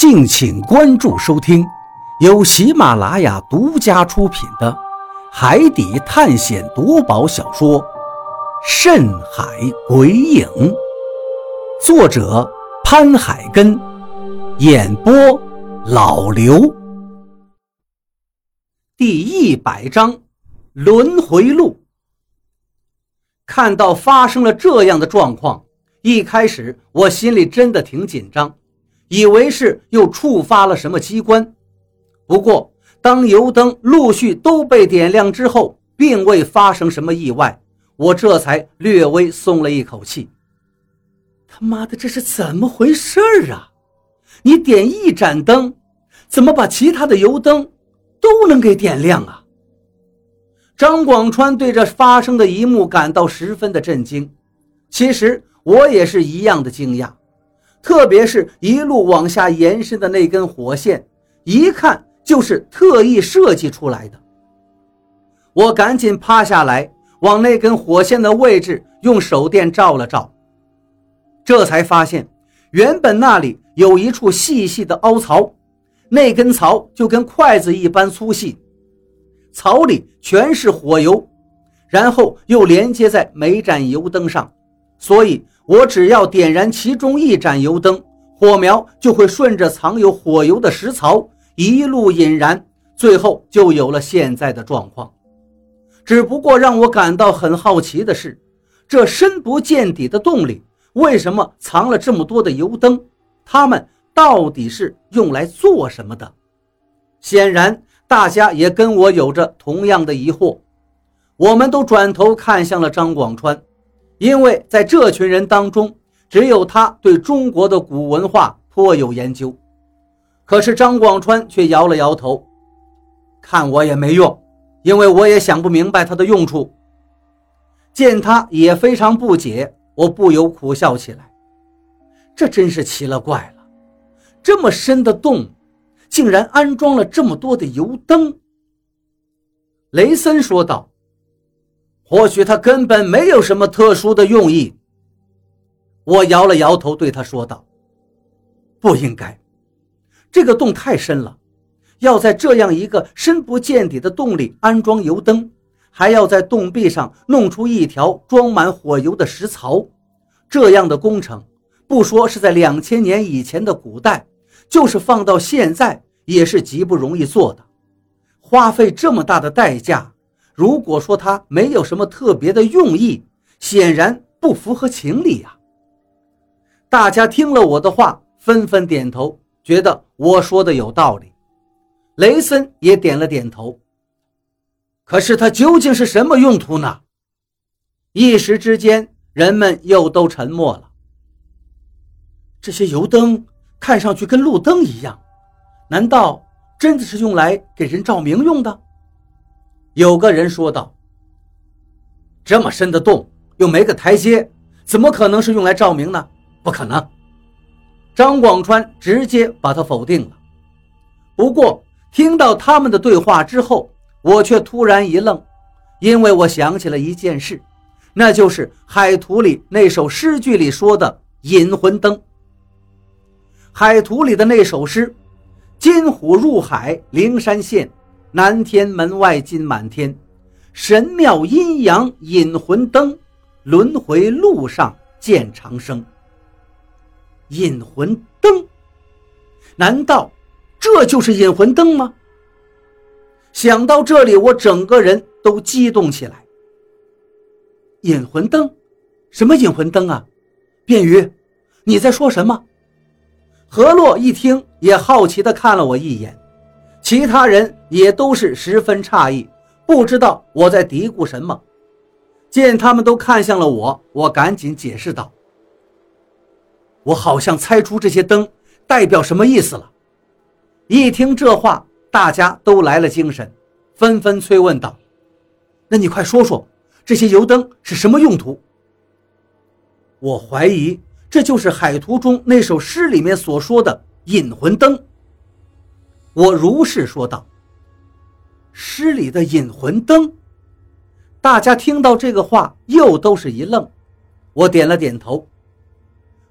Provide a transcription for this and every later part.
敬请关注收听，由喜马拉雅独家出品的《海底探险夺宝小说》《深海鬼影》，作者潘海根，演播老刘。第一百章轮回录。看到发生了这样的状况，一开始我心里真的挺紧张。以为是又触发了什么机关，不过当油灯陆续都被点亮之后，并未发生什么意外，我这才略微松了一口气。他妈的，这是怎么回事啊？你点一盏灯，怎么把其他的油灯都能给点亮啊？张广川对这发生的一幕感到十分的震惊，其实我也是一样的惊讶。特别是一路往下延伸的那根火线，一看就是特意设计出来的。我赶紧趴下来，往那根火线的位置用手电照了照，这才发现，原本那里有一处细细的凹槽，那根槽就跟筷子一般粗细，槽里全是火油，然后又连接在每盏油灯上，所以。我只要点燃其中一盏油灯，火苗就会顺着藏有火油的石槽一路引燃，最后就有了现在的状况。只不过让我感到很好奇的是，这深不见底的洞里为什么藏了这么多的油灯？它们到底是用来做什么的？显然，大家也跟我有着同样的疑惑。我们都转头看向了张广川。因为在这群人当中，只有他对中国的古文化颇有研究。可是张广川却摇了摇头，看我也没用，因为我也想不明白它的用处。见他也非常不解，我不由苦笑起来。这真是奇了怪了，这么深的洞，竟然安装了这么多的油灯。雷森说道。或许他根本没有什么特殊的用意。我摇了摇头，对他说道：“不应该，这个洞太深了，要在这样一个深不见底的洞里安装油灯，还要在洞壁上弄出一条装满火油的石槽，这样的工程，不说是在两千年以前的古代，就是放到现在也是极不容易做的，花费这么大的代价。”如果说他没有什么特别的用意，显然不符合情理呀。大家听了我的话，纷纷点头，觉得我说的有道理。雷森也点了点头。可是他究竟是什么用途呢？一时之间，人们又都沉默了。这些油灯看上去跟路灯一样，难道真的是用来给人照明用的？有个人说道：“这么深的洞又没个台阶，怎么可能是用来照明呢？不可能。”张广川直接把他否定了。不过听到他们的对话之后，我却突然一愣，因为我想起了一件事，那就是《海图》里那首诗句里说的“引魂灯”。《海图》里的那首诗：“金虎入海，灵山现。”南天门外金满天，神庙阴阳引魂灯，轮回路上见长生。引魂灯，难道这就是引魂灯吗？想到这里，我整个人都激动起来。引魂灯，什么引魂灯啊？便于，你在说什么？何洛一听，也好奇地看了我一眼。其他人也都是十分诧异，不知道我在嘀咕什么。见他们都看向了我，我赶紧解释道：“我好像猜出这些灯代表什么意思了。”一听这话，大家都来了精神，纷纷催问道：“那你快说说，这些油灯是什么用途？”我怀疑这就是海图中那首诗里面所说的引魂灯。我如是说道：“诗里的引魂灯。”大家听到这个话，又都是一愣。我点了点头。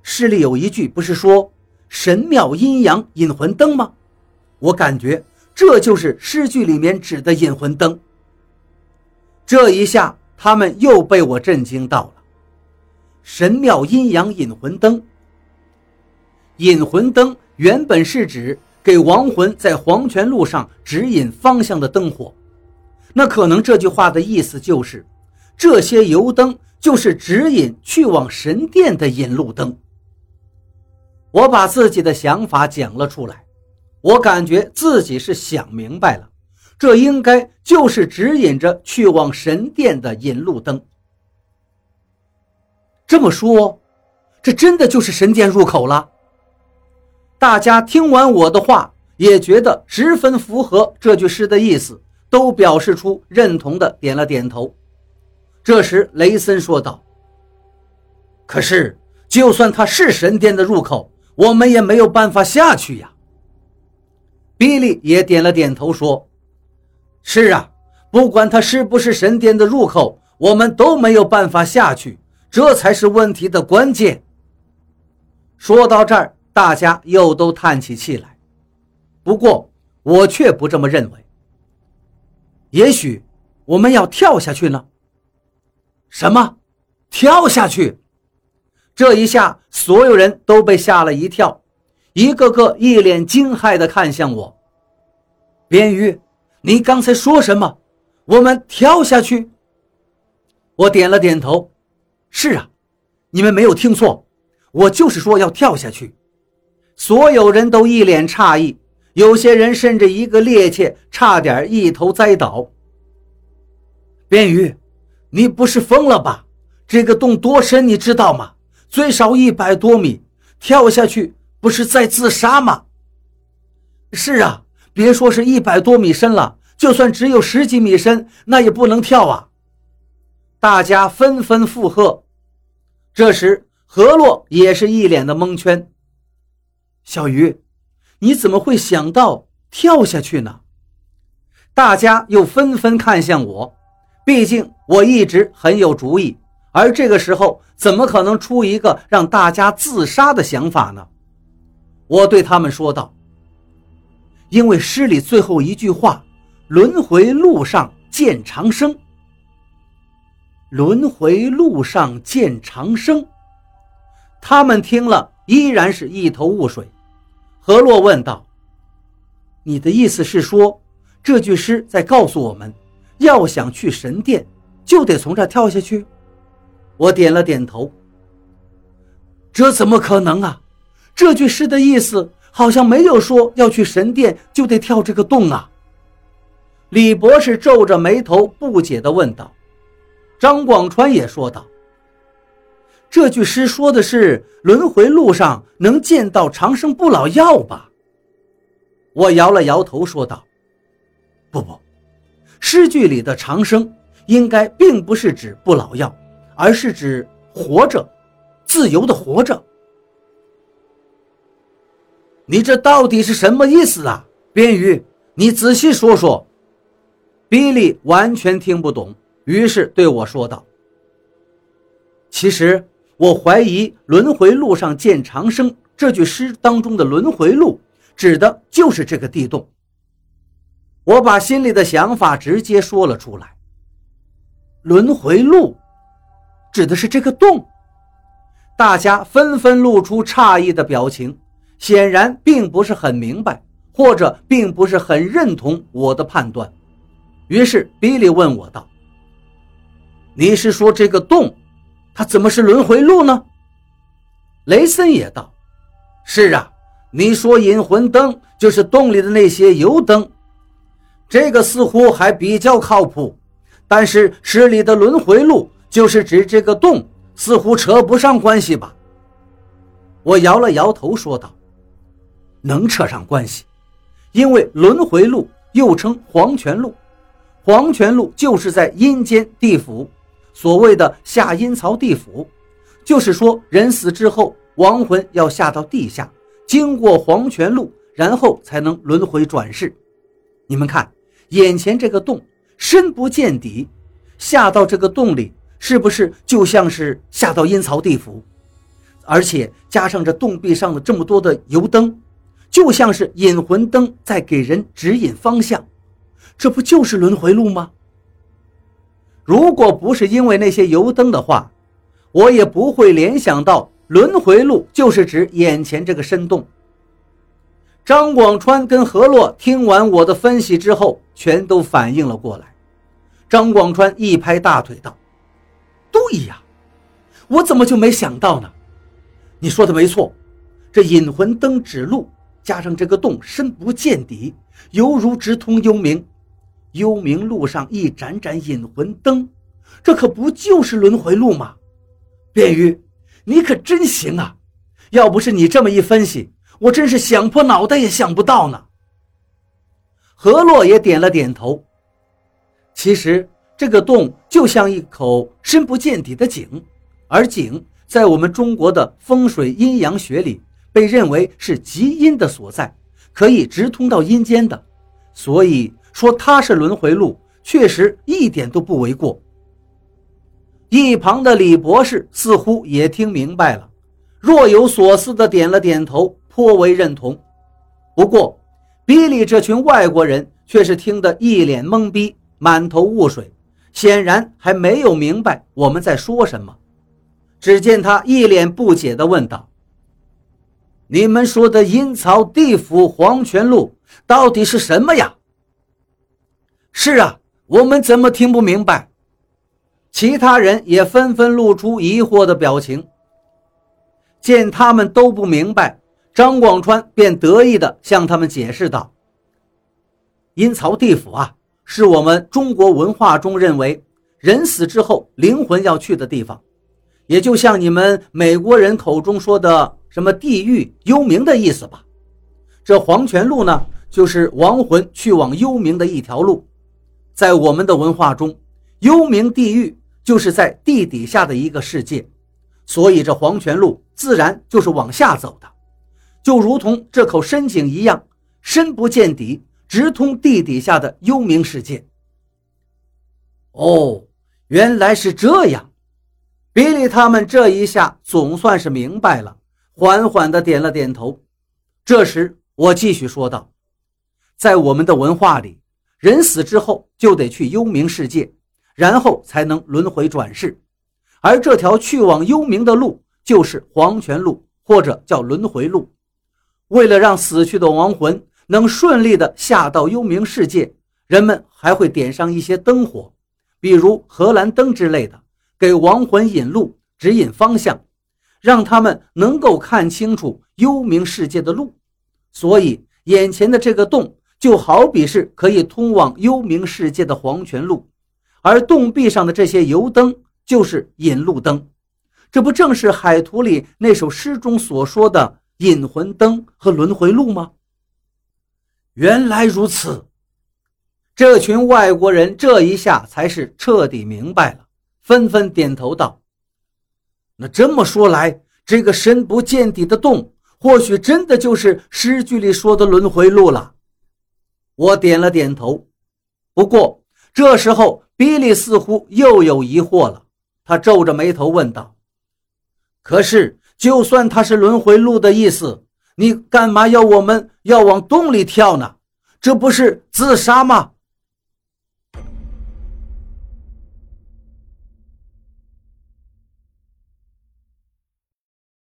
诗里有一句，不是说神庙阴阳引魂灯吗？我感觉这就是诗句里面指的引魂灯。这一下，他们又被我震惊到了。神庙阴阳引魂灯，引魂灯原本是指给亡魂在黄泉路上指引方向的灯火。那可能这句话的意思就是，这些油灯就是指引去往神殿的引路灯。我把自己的想法讲了出来，我感觉自己是想明白了，这应该就是指引着去往神殿的引路灯。这么说，这真的就是神殿入口了。大家听完我的话，也觉得十分符合这句诗的意思。都表示出认同的点了点头。这时，雷森说道：“可是，就算它是神殿的入口，我们也没有办法下去呀。”比利也点了点头说：“是啊，不管它是不是神殿的入口，我们都没有办法下去，这才是问题的关键。”说到这儿，大家又都叹起气来。不过，我却不这么认为。也许我们要跳下去呢。什么？跳下去？这一下，所有人都被吓了一跳，一个个一脸惊骇地看向我。边鱼，你刚才说什么？我们跳下去？我点了点头。是啊，你们没有听错，我就是说要跳下去。所有人都一脸诧异。有些人甚至一个趔趄，差点一头栽倒。边鱼，你不是疯了吧？这个洞多深，你知道吗？最少一百多米，跳下去不是在自杀吗？是啊，别说是一百多米深了，就算只有十几米深，那也不能跳啊！大家纷纷附和。这时，何洛也是一脸的蒙圈。小鱼。你怎么会想到跳下去呢？大家又纷纷看向我，毕竟我一直很有主意，而这个时候怎么可能出一个让大家自杀的想法呢？我对他们说道：“因为诗里最后一句话‘轮回路上见长生’，轮回路上见长生。”他们听了依然是一头雾水。何洛问道：“你的意思是说，这句诗在告诉我们，要想去神殿，就得从这跳下去？”我点了点头。这怎么可能啊？这句诗的意思好像没有说要去神殿就得跳这个洞啊！李博士皱着眉头，不解地问道。张广川也说道。这句诗说的是轮回路上能见到长生不老药吧？我摇了摇头说道：“不不，诗句里的长生应该并不是指不老药，而是指活着，自由的活着。你这到底是什么意思啊？边鱼，你仔细说说。”比利完全听不懂，于是对我说道：“其实。”我怀疑“轮回路上见长生”这句诗当中的“轮回路”指的就是这个地洞。我把心里的想法直接说了出来。轮回路指的是这个洞，大家纷纷露出诧异的表情，显然并不是很明白，或者并不是很认同我的判断。于是比利问我道：“你是说这个洞？”它怎么是轮回路呢？雷森也道：“是啊，你说引魂灯就是洞里的那些油灯，这个似乎还比较靠谱。但是诗里的轮回路就是指这个洞，似乎扯不上关系吧？”我摇了摇头说道：“能扯上关系，因为轮回路又称黄泉路，黄泉路就是在阴间地府。”所谓的下阴曹地府，就是说人死之后，亡魂要下到地下，经过黄泉路，然后才能轮回转世。你们看，眼前这个洞深不见底，下到这个洞里，是不是就像是下到阴曹地府？而且加上这洞壁上的这么多的油灯，就像是引魂灯在给人指引方向。这不就是轮回路吗？如果不是因为那些油灯的话，我也不会联想到轮回路就是指眼前这个深洞。张广川跟何洛听完我的分析之后，全都反应了过来。张广川一拍大腿道：“对呀，我怎么就没想到呢？你说的没错，这引魂灯指路，加上这个洞深不见底，犹如直通幽冥。幽冥路上一盏盏引魂灯，这可不就是轮回路吗？卞玉，你可真行啊！要不是你这么一分析，我真是想破脑袋也想不到呢。何洛也点了点头。其实这个洞就像一口深不见底的井，而井在我们中国的风水阴阳学里被认为是极阴的所在，可以直通到阴间的，所以说他是轮回路，确实一点都不为过。一旁的李博士似乎也听明白了，若有所思的点了点头，颇为认同。不过，比利这群外国人却是听得一脸懵逼，满头雾水，显然还没有明白我们在说什么。只见他一脸不解地问道：“你们说的阴曹地府黄泉路到底是什么呀？”“是啊，我们怎么听不明白？”其他人也纷纷露出疑惑的表情。见他们都不明白，张广川便得意地向他们解释道：“阴曹地府啊，是我们中国文化中认为人死之后灵魂要去的地方，也就像你们美国人口中说的什么地狱、幽冥的意思吧。这黄泉路呢，就是亡魂去往幽冥的一条路。在我们的文化中，幽冥地狱。”就是在地底下的一个世界，所以这黄泉路自然就是往下走的，就如同这口深井一样，深不见底，直通地底下的幽冥世界。哦，原来是这样，比利他们这一下总算是明白了，缓缓地点了点头。这时我继续说道：“在我们的文化里，人死之后就得去幽冥世界。”然后才能轮回转世，而这条去往幽冥的路就是黄泉路，或者叫轮回路。为了让死去的亡魂能顺利的下到幽冥世界，人们还会点上一些灯火，比如荷兰灯之类的，给亡魂引路、指引方向，让他们能够看清楚幽冥世界的路。所以，眼前的这个洞就好比是可以通往幽冥世界的黄泉路。而洞壁上的这些油灯就是引路灯，这不正是海图里那首诗中所说的引魂灯和轮回路吗？原来如此，这群外国人这一下才是彻底明白了，纷纷点头道：“那这么说来，这个深不见底的洞，或许真的就是诗句里说的轮回路了。”我点了点头，不过这时候。比利似乎又有疑惑了，他皱着眉头问道：“可是，就算他是轮回路的意思，你干嘛要我们要往洞里跳呢？这不是自杀吗？”